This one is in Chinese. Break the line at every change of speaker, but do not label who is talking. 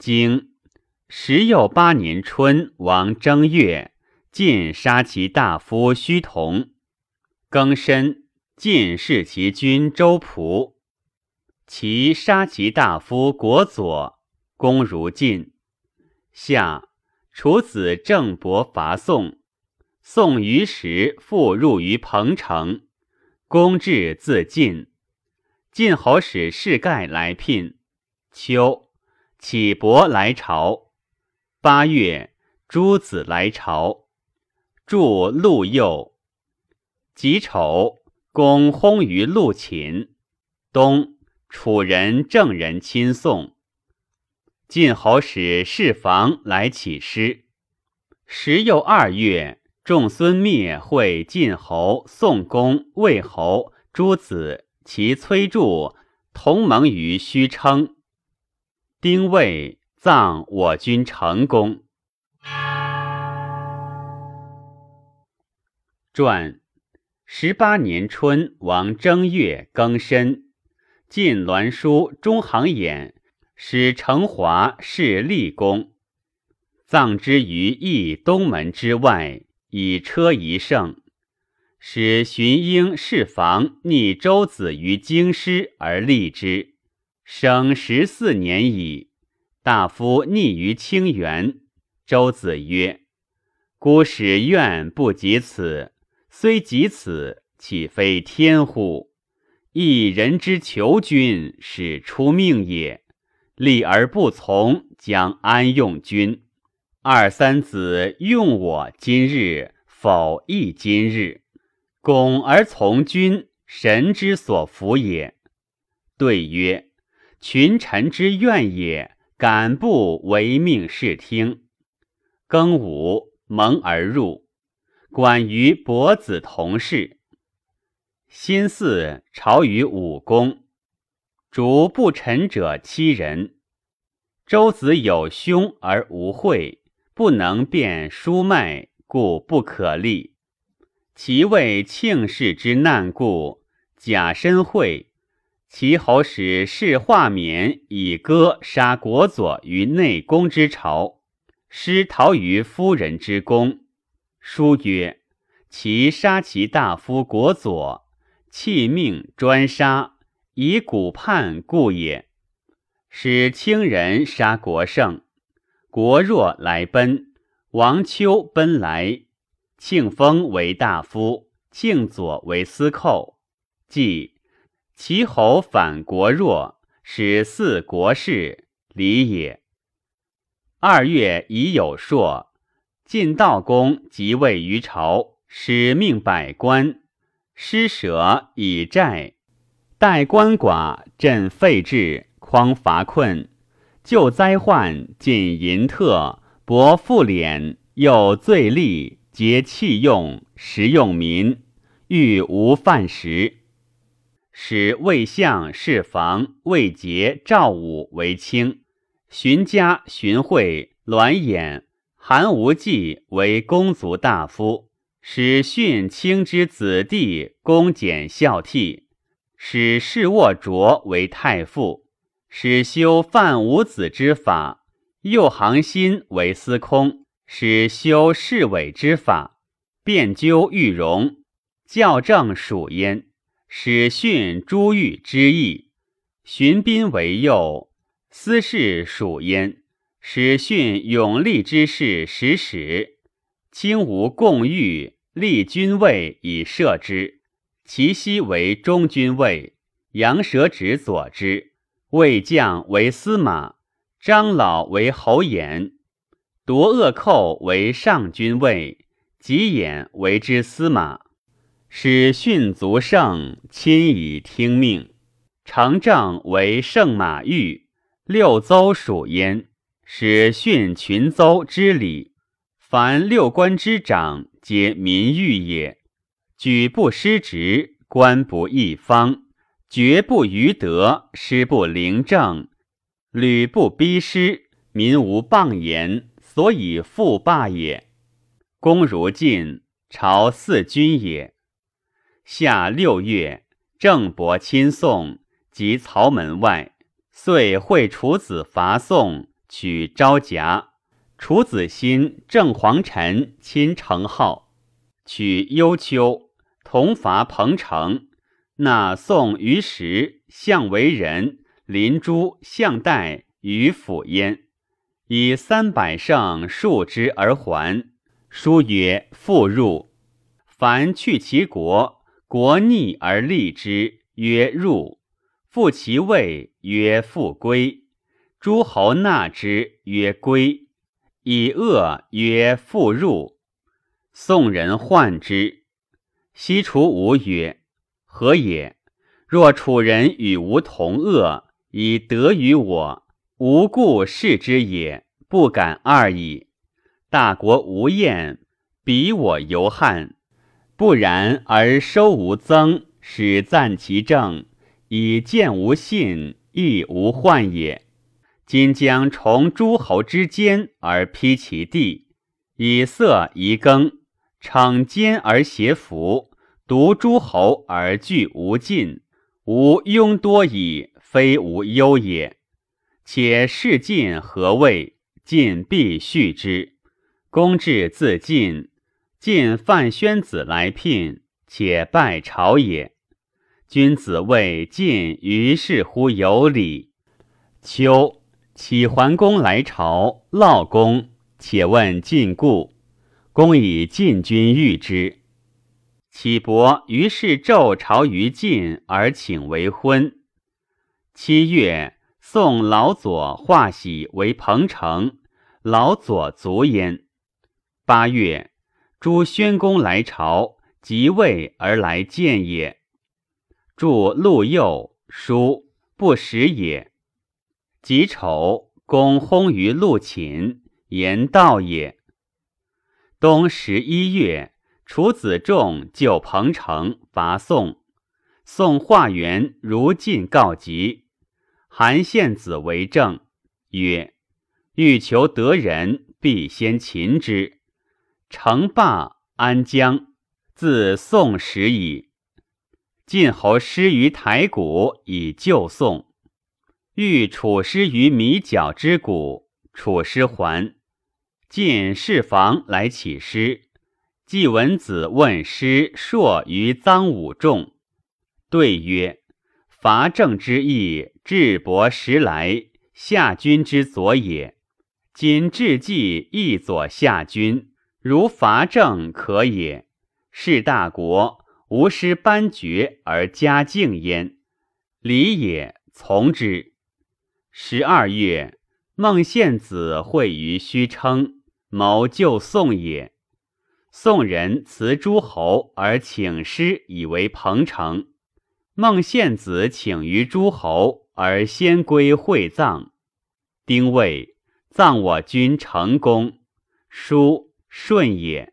经十又八年春，王正月，晋杀其大夫胥同。庚申，晋弑其君周仆。其杀其大夫国佐，公如晋。夏，楚子郑伯伐宋。宋于时复入于彭城。公至自晋。晋侯使士盖来聘。秋。启伯来朝，八月，诸子来朝，祝陆右。己丑，公薨于陆秦。冬，楚人郑人亲送。晋侯使侍房来起师。时又二月，仲孙灭会晋侯、宋公、魏侯诸子，其崔杼同盟于虚称。丁未，葬我军成功。传十八年春，王正月庚申，晋栾书中行偃使成华侍立功，葬之于邑东门之外，以车一乘。使荀婴侍房逆周子于京师而立之。生十四年矣，大夫逆于清源。周子曰：“孤使愿不及此，虽及此，岂非天乎？一人之求君，使出命也。立而不从，将安用君？二三子用我今日，否亦今日？拱而从君，神之所服也。”对曰。群臣之怨也，敢不唯命是听？庚午，蒙而入，管于伯子同事。辛巳，朝于武功，主不臣者七人。周子有兄而无惠，不能辨书脉，故不可立。其为庆氏之难故，假身惠。齐侯使士化冕以歌杀国佐于内宫之朝，师逃于夫人之宫。书曰：“其杀其大夫国佐，弃命专杀，以古叛故也。使清人杀国胜，国若来奔，王丘奔来，庆封为大夫，庆佐为司寇，即。”齐侯反国弱，使四国事，礼也。二月已有朔，晋悼公即位于朝，使命百官，施舍以债，待官寡，振废制，匡乏困，救灾患，尽淫特，薄赋敛，又罪吏，皆弃用，食用民，欲无饭食。使魏相侍房魏杰赵武为卿，荀家荀惠栾衍韩无忌为公族大夫，使训卿之子弟恭俭孝悌，使士沃卓为太傅，使修范武子之法，右行新为司空，使修侍伪之法，辩究玉容，校正属焉。使训珠玉之意，荀宾为右，司事属焉。使训永历之事，使使卿无共御，立君位以设之。其息为中军位，杨蛇指左之。魏将为司马，张老为侯衍，夺恶寇为上军位，吉衍为之司马。使训卒胜，亲以听命。成正为圣马御，六邹属焉。使训群邹之礼，凡六官之长，皆民御也。举不失职，官不一方，绝不逾德，师不凌政，屡不逼失，民无谤言，所以复霸也。公如晋，朝四君也。夏六月，郑伯亲宋，及曹门外，遂会楚子伐宋，取昭夹。楚子新、郑黄臣亲成号，取幽丘，同伐彭城。纳宋于时，相为人，林朱、相代于府焉。以三百胜数之而还。书曰：“复入。凡去其国，国逆而立之，曰入；复其位，曰复归。诸侯纳之，曰归。”以恶曰复入，宋人患之。西楚吴曰：“何也？若楚人与吾同恶，以得于我，无故视之也，不敢二矣。大国无厌，彼我犹汉；不然而收无增，使赞其政，以见无信，亦无患也。”今将从诸侯之间而披其地，以色夷耕，逞奸而挟服，独诸侯而惧无尽，无庸多矣，非无忧也。且事尽何谓？尽必续之。公至自尽，晋范宣子来聘，且拜朝也。君子谓晋于是乎有礼。秋。启桓公来朝，劳公，且问晋故。公以晋君遇之。启伯于是昼朝于晋，而请为婚。七月，宋老左化喜为彭城，老左卒焉。八月，诸宣公来朝，即位而来见也。著陆右书不识也。己丑，公薨于陆寝，言道也。冬十一月，楚子仲救彭城，伐宋。宋化元如晋告急，韩献子为政，曰：“欲求得人，必先擒之。成霸安江，自宋始矣。晋侯失于台谷，以救宋。”欲楚师于米角之谷，楚师还。晋侍房来起师。季文子问师硕于臧武仲，对曰：“伐郑之意，智伯时来，下君之左也。今至计亦左下君，如伐郑可也。是大国，无失班爵而加敬焉，礼也，从之。”十二月，孟献子会于虚称，谋救宋也。宋人辞诸侯而请师以为彭城。孟献子请于诸侯而先归会葬。丁未，葬我君成公，书顺也。